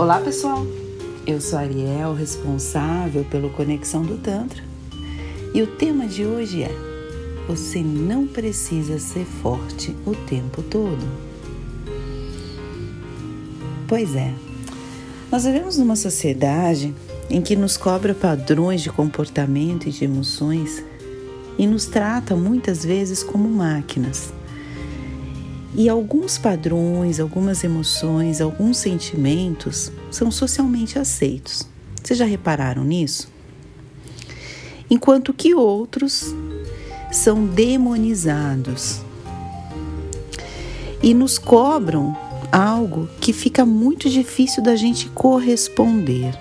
Olá pessoal, eu sou Ariel, responsável pelo Conexão do Tantra, e o tema de hoje é: Você não precisa ser forte o tempo todo. Pois é, nós vivemos numa sociedade em que nos cobra padrões de comportamento e de emoções e nos trata muitas vezes como máquinas e alguns padrões, algumas emoções, alguns sentimentos são socialmente aceitos. Vocês já repararam nisso? Enquanto que outros são demonizados e nos cobram algo que fica muito difícil da gente corresponder.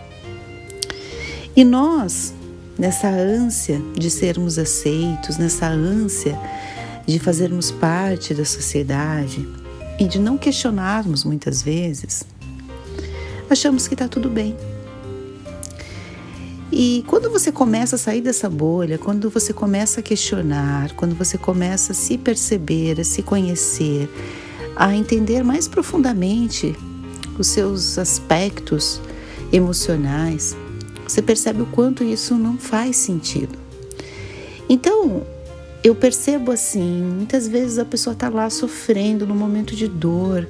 E nós, nessa ânsia de sermos aceitos, nessa ânsia de fazermos parte da sociedade e de não questionarmos muitas vezes, achamos que está tudo bem. E quando você começa a sair dessa bolha, quando você começa a questionar, quando você começa a se perceber, a se conhecer, a entender mais profundamente os seus aspectos emocionais, você percebe o quanto isso não faz sentido. Então, eu percebo assim, muitas vezes a pessoa está lá sofrendo no momento de dor,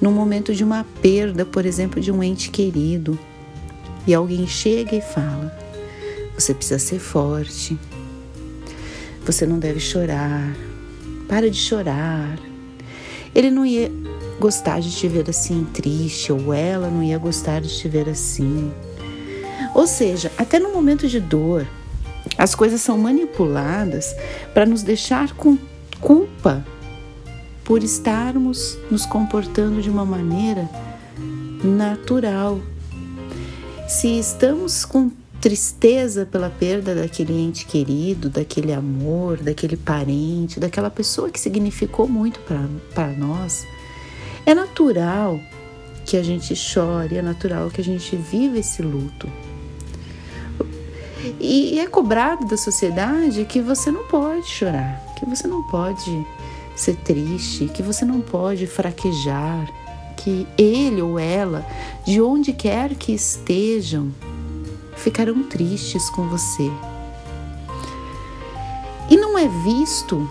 no momento de uma perda, por exemplo, de um ente querido, e alguém chega e fala: você precisa ser forte, você não deve chorar, para de chorar. Ele não ia gostar de te ver assim triste, ou ela não ia gostar de te ver assim. Ou seja, até no momento de dor, as coisas são manipuladas para nos deixar com culpa por estarmos nos comportando de uma maneira natural. Se estamos com tristeza pela perda daquele ente querido, daquele amor, daquele parente, daquela pessoa que significou muito para nós, é natural que a gente chore, é natural que a gente viva esse luto. E é cobrado da sociedade que você não pode chorar, que você não pode ser triste, que você não pode fraquejar, que ele ou ela, de onde quer que estejam, ficarão tristes com você. E não é visto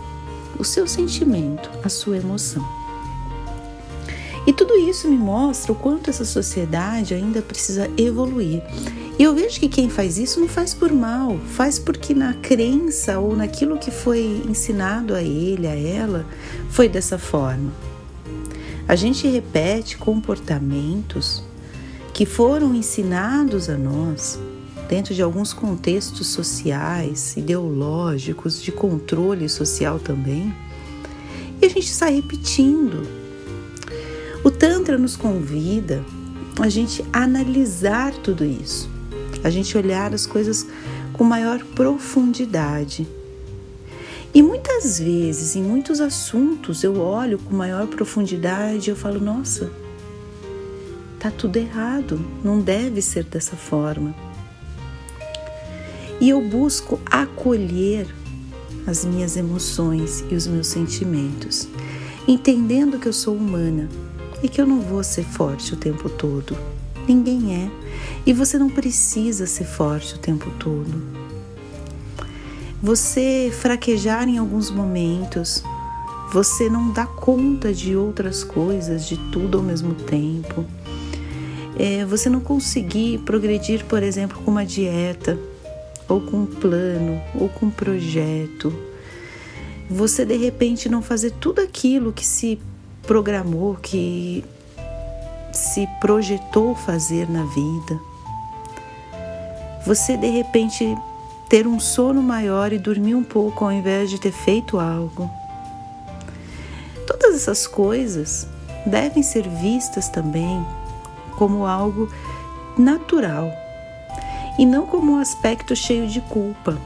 o seu sentimento, a sua emoção. E tudo isso me mostra o quanto essa sociedade ainda precisa evoluir. E eu vejo que quem faz isso não faz por mal, faz porque na crença ou naquilo que foi ensinado a ele, a ela, foi dessa forma. A gente repete comportamentos que foram ensinados a nós dentro de alguns contextos sociais, ideológicos, de controle social também, e a gente está repetindo. O Tantra nos convida a gente analisar tudo isso a gente olhar as coisas com maior profundidade. E muitas vezes, em muitos assuntos, eu olho com maior profundidade e eu falo: nossa, tá tudo errado, não deve ser dessa forma. E eu busco acolher as minhas emoções e os meus sentimentos, entendendo que eu sou humana e que eu não vou ser forte o tempo todo Ninguém é. E você não precisa ser forte o tempo todo. Você fraquejar em alguns momentos, você não dá conta de outras coisas, de tudo ao mesmo tempo. É, você não conseguir progredir, por exemplo, com uma dieta, ou com um plano, ou com um projeto. Você de repente não fazer tudo aquilo que se programou, que se projetou fazer na vida. Você de repente ter um sono maior e dormir um pouco ao invés de ter feito algo. Todas essas coisas devem ser vistas também como algo natural e não como um aspecto cheio de culpa.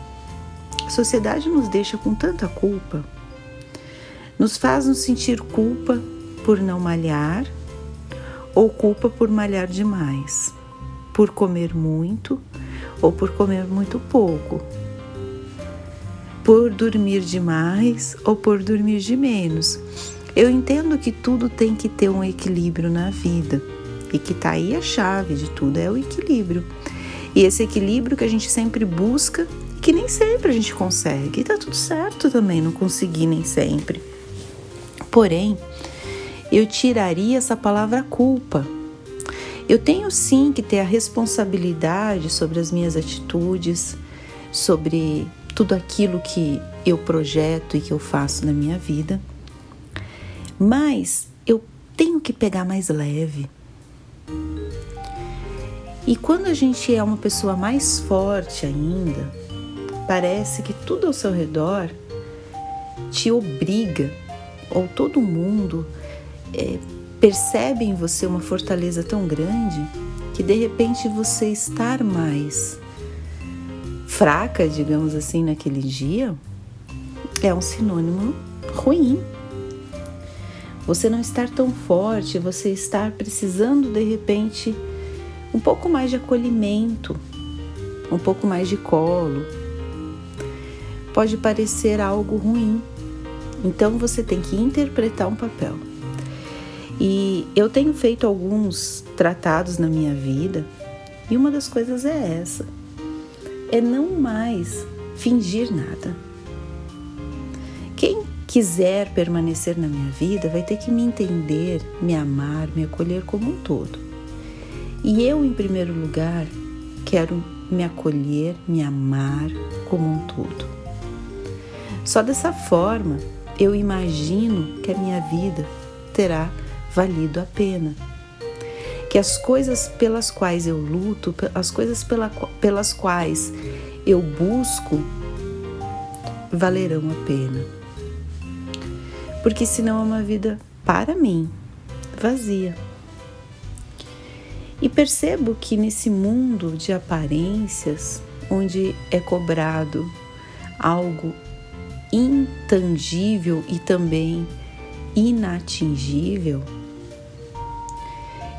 A sociedade nos deixa com tanta culpa, nos faz nos sentir culpa por não malhar, ou culpa por malhar demais, por comer muito ou por comer muito pouco, por dormir demais ou por dormir de menos. Eu entendo que tudo tem que ter um equilíbrio na vida e que está aí a chave de tudo é o equilíbrio. E esse equilíbrio que a gente sempre busca, que nem sempre a gente consegue. E tá tudo certo também não conseguir nem sempre. Porém, eu tiraria essa palavra culpa. Eu tenho sim que ter a responsabilidade sobre as minhas atitudes, sobre tudo aquilo que eu projeto e que eu faço na minha vida. Mas eu tenho que pegar mais leve. E quando a gente é uma pessoa mais forte ainda, parece que tudo ao seu redor te obriga, ou todo mundo é, percebe em você uma fortaleza tão grande que de repente você estar mais fraca, digamos assim, naquele dia, é um sinônimo ruim. Você não estar tão forte, você estar precisando de repente um pouco mais de acolhimento, um pouco mais de colo. Pode parecer algo ruim, então você tem que interpretar um papel. E eu tenho feito alguns tratados na minha vida e uma das coisas é essa: é não mais fingir nada. Quem quiser permanecer na minha vida vai ter que me entender, me amar, me acolher como um todo. E eu, em primeiro lugar, quero me acolher, me amar como um todo. Só dessa forma eu imagino que a minha vida terá valido a pena. Que as coisas pelas quais eu luto, as coisas pela, pelas quais eu busco, valerão a pena. Porque senão é uma vida, para mim, vazia. E percebo que nesse mundo de aparências, onde é cobrado algo intangível e também inatingível,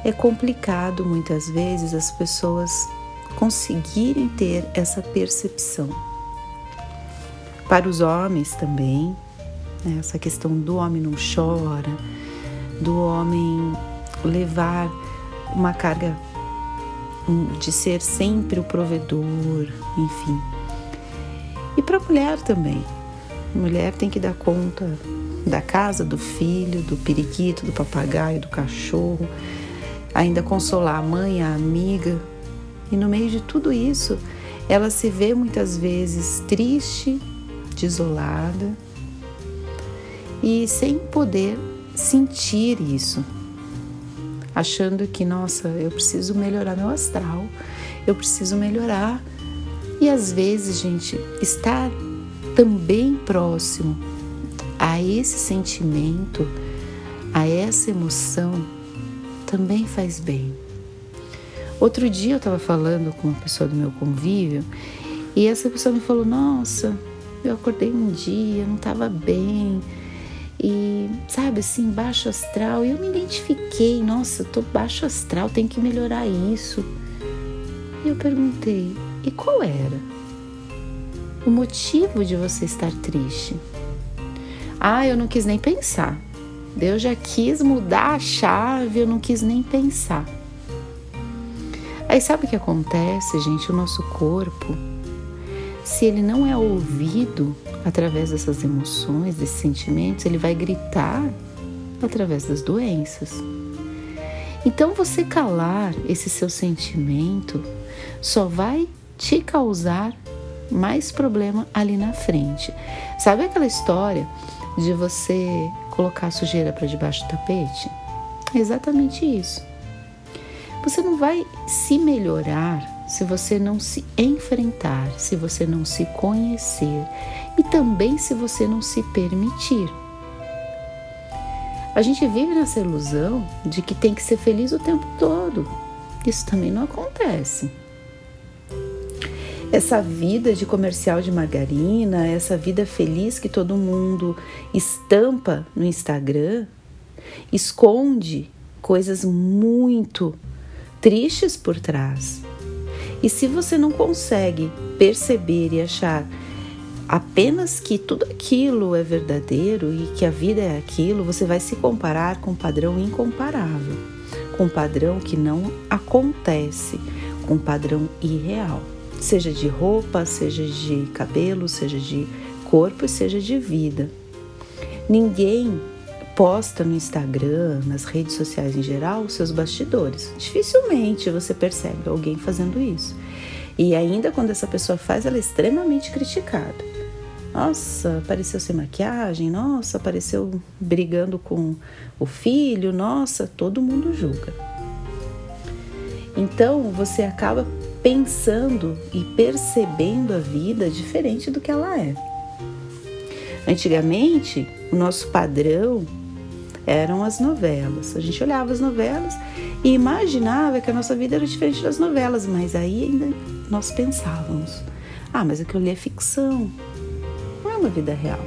é complicado muitas vezes as pessoas conseguirem ter essa percepção. Para os homens também, né, essa questão do homem não chora, do homem levar uma carga de ser sempre o provedor, enfim. E para a mulher também. Mulher tem que dar conta da casa, do filho, do periquito, do papagaio, do cachorro, ainda consolar a mãe, a amiga. E no meio de tudo isso, ela se vê muitas vezes triste, desolada e sem poder sentir isso, achando que, nossa, eu preciso melhorar meu astral, eu preciso melhorar. E às vezes, gente, estar também próximo a esse sentimento, a essa emoção, também faz bem. Outro dia eu estava falando com uma pessoa do meu convívio e essa pessoa me falou: Nossa, eu acordei um dia, não estava bem e sabe assim, baixo astral. E eu me identifiquei: Nossa, tô baixo astral, tenho que melhorar isso. E eu perguntei: E qual era? O motivo de você estar triste? Ah, eu não quis nem pensar. Deus já quis mudar a chave, eu não quis nem pensar. Aí sabe o que acontece, gente? O nosso corpo, se ele não é ouvido através dessas emoções, desses sentimentos, ele vai gritar através das doenças. Então você calar esse seu sentimento só vai te causar mais problema ali na frente. Sabe aquela história de você colocar sujeira para debaixo do tapete? É exatamente isso. Você não vai se melhorar se você não se enfrentar, se você não se conhecer e também se você não se permitir. A gente vive nessa ilusão de que tem que ser feliz o tempo todo. Isso também não acontece essa vida de comercial de margarina, essa vida feliz que todo mundo estampa no Instagram, esconde coisas muito tristes por trás. E se você não consegue perceber e achar apenas que tudo aquilo é verdadeiro e que a vida é aquilo, você vai se comparar com um padrão incomparável, com um padrão que não acontece, com um padrão irreal, seja de roupa, seja de cabelo, seja de corpo, seja de vida. Ninguém posta no Instagram, nas redes sociais em geral, os seus bastidores. Dificilmente você percebe alguém fazendo isso. E ainda quando essa pessoa faz, ela é extremamente criticada. Nossa, apareceu sem maquiagem, nossa, apareceu brigando com o filho, nossa, todo mundo julga. Então você acaba pensando e percebendo a vida diferente do que ela é. Antigamente, o nosso padrão eram as novelas. A gente olhava as novelas e imaginava que a nossa vida era diferente das novelas, mas aí ainda nós pensávamos: ah, mas aquilo ali é ficção, não é uma vida real.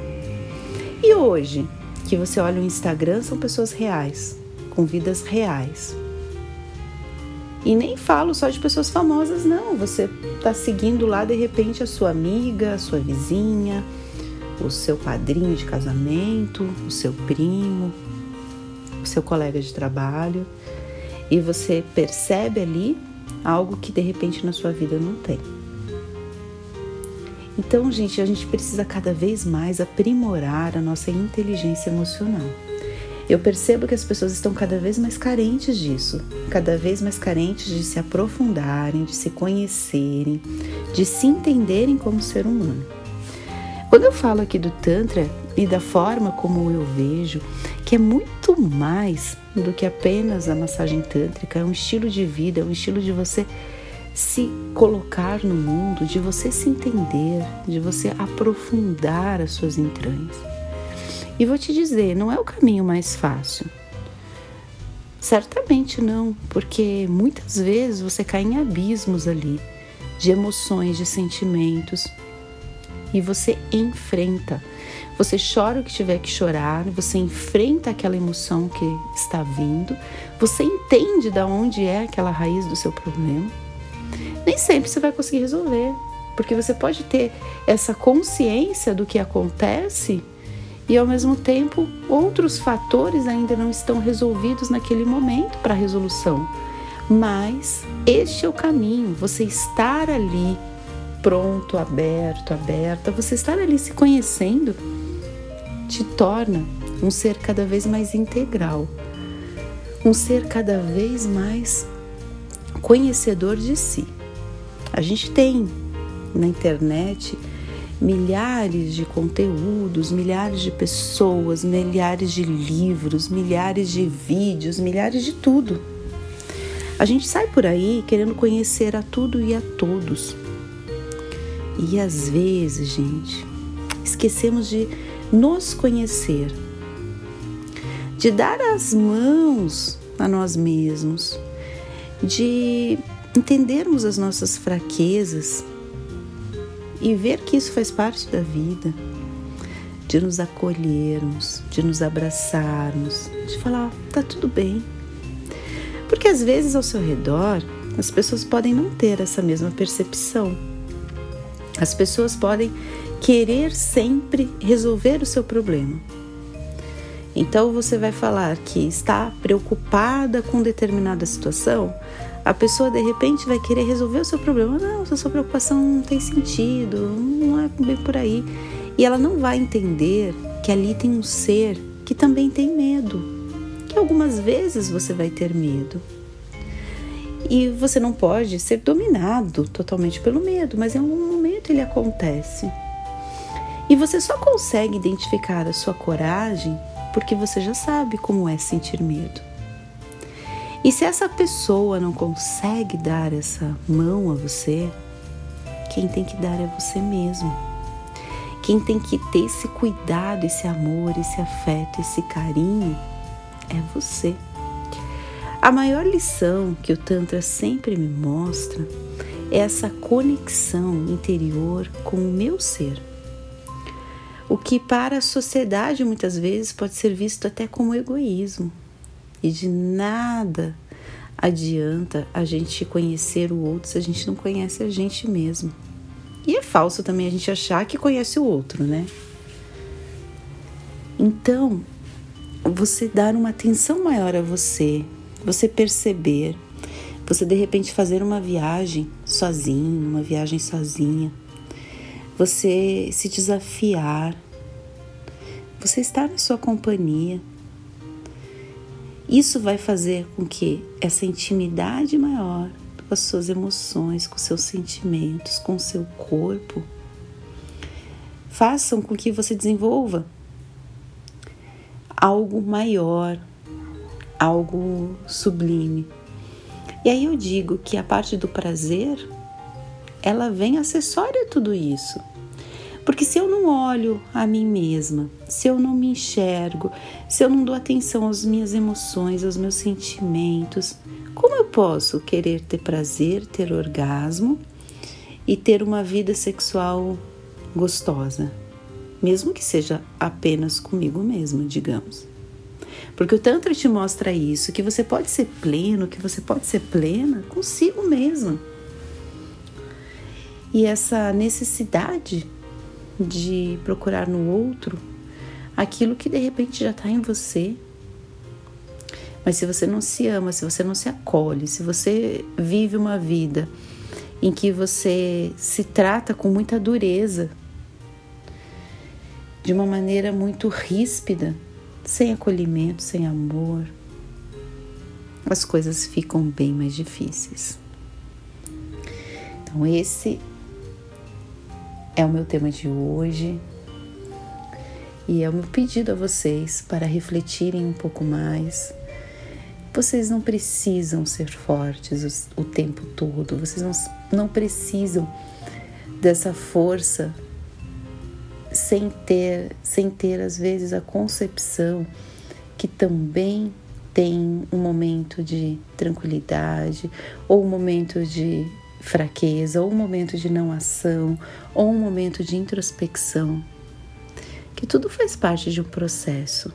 E hoje, que você olha o Instagram, são pessoas reais, com vidas reais. E nem falo só de pessoas famosas, não. Você está seguindo lá de repente a sua amiga, a sua vizinha, o seu padrinho de casamento, o seu primo, o seu colega de trabalho, e você percebe ali algo que de repente na sua vida não tem. Então, gente, a gente precisa cada vez mais aprimorar a nossa inteligência emocional. Eu percebo que as pessoas estão cada vez mais carentes disso, cada vez mais carentes de se aprofundarem, de se conhecerem, de se entenderem como ser humano. Quando eu falo aqui do Tantra e da forma como eu vejo, que é muito mais do que apenas a massagem tântrica, é um estilo de vida, é um estilo de você se colocar no mundo, de você se entender, de você aprofundar as suas entranhas. E vou te dizer, não é o caminho mais fácil. Certamente não, porque muitas vezes você cai em abismos ali de emoções, de sentimentos, e você enfrenta. Você chora o que tiver que chorar, você enfrenta aquela emoção que está vindo, você entende de onde é aquela raiz do seu problema. Nem sempre você vai conseguir resolver, porque você pode ter essa consciência do que acontece e ao mesmo tempo outros fatores ainda não estão resolvidos naquele momento para a resolução. Mas este é o caminho, você estar ali pronto, aberto, aberta, você estar ali se conhecendo te torna um ser cada vez mais integral, um ser cada vez mais conhecedor de si. A gente tem na internet milhares de conteúdos, milhares de pessoas, milhares de livros, milhares de vídeos, milhares de tudo. A gente sai por aí querendo conhecer a tudo e a todos. E às vezes, gente, esquecemos de nos conhecer, de dar as mãos a nós mesmos, de entendermos as nossas fraquezas e ver que isso faz parte da vida, de nos acolhermos, de nos abraçarmos, de falar, tá tudo bem. Porque às vezes ao seu redor as pessoas podem não ter essa mesma percepção as pessoas podem querer sempre resolver o seu problema. Então você vai falar que está preocupada com determinada situação, a pessoa de repente vai querer resolver o seu problema. Não, a sua preocupação não tem sentido, não é bem por aí. E ela não vai entender que ali tem um ser que também tem medo, que algumas vezes você vai ter medo. E você não pode ser dominado totalmente pelo medo, mas em algum momento ele acontece. E você só consegue identificar a sua coragem porque você já sabe como é sentir medo. E se essa pessoa não consegue dar essa mão a você, quem tem que dar é você mesmo. Quem tem que ter esse cuidado, esse amor, esse afeto, esse carinho é você. A maior lição que o Tantra sempre me mostra é essa conexão interior com o meu ser. O que para a sociedade muitas vezes pode ser visto até como egoísmo. E de nada adianta a gente conhecer o outro se a gente não conhece a gente mesmo. E é falso também a gente achar que conhece o outro, né? Então, você dar uma atenção maior a você, você perceber, você de repente fazer uma viagem sozinho, uma viagem sozinha, você se desafiar, você estar na sua companhia. Isso vai fazer com que essa intimidade maior com as suas emoções, com seus sentimentos, com seu corpo, façam com que você desenvolva algo maior, algo sublime. E aí eu digo que a parte do prazer, ela vem acessória a tudo isso. Porque se eu não olho a mim mesma, se eu não me enxergo, se eu não dou atenção às minhas emoções, aos meus sentimentos, como eu posso querer ter prazer, ter orgasmo e ter uma vida sexual gostosa? Mesmo que seja apenas comigo mesma, digamos. Porque o Tantra te mostra isso, que você pode ser pleno, que você pode ser plena consigo mesmo. E essa necessidade de procurar no outro aquilo que de repente já está em você. Mas se você não se ama, se você não se acolhe, se você vive uma vida em que você se trata com muita dureza, de uma maneira muito ríspida, sem acolhimento, sem amor, as coisas ficam bem mais difíceis. Então, esse é o meu tema de hoje e é o meu pedido a vocês para refletirem um pouco mais. Vocês não precisam ser fortes o, o tempo todo, vocês não, não precisam dessa força sem ter, sem ter às vezes a concepção que também tem um momento de tranquilidade ou um momento de fraqueza, ou um momento de não ação, ou um momento de introspecção. Que tudo faz parte de um processo.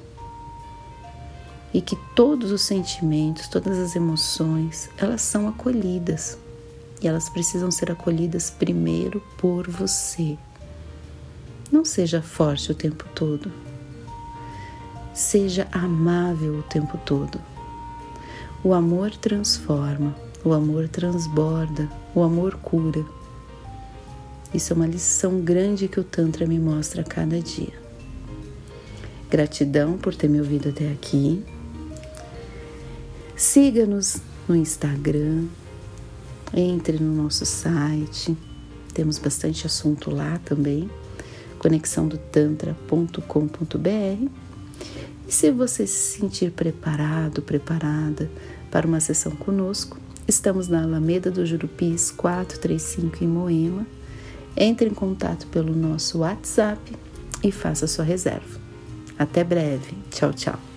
E que todos os sentimentos, todas as emoções, elas são acolhidas. E elas precisam ser acolhidas primeiro por você. Não seja forte o tempo todo. Seja amável o tempo todo. O amor transforma, o amor transborda, o amor cura. Isso é uma lição grande que o Tantra me mostra a cada dia. Gratidão por ter me ouvido até aqui. Siga-nos no Instagram, entre no nosso site, temos bastante assunto lá também conexãodotantra.com.br. E se você se sentir preparado, preparada para uma sessão conosco, estamos na Alameda do Jurupis 435 em Moema. Entre em contato pelo nosso WhatsApp e faça sua reserva. Até breve. Tchau, tchau.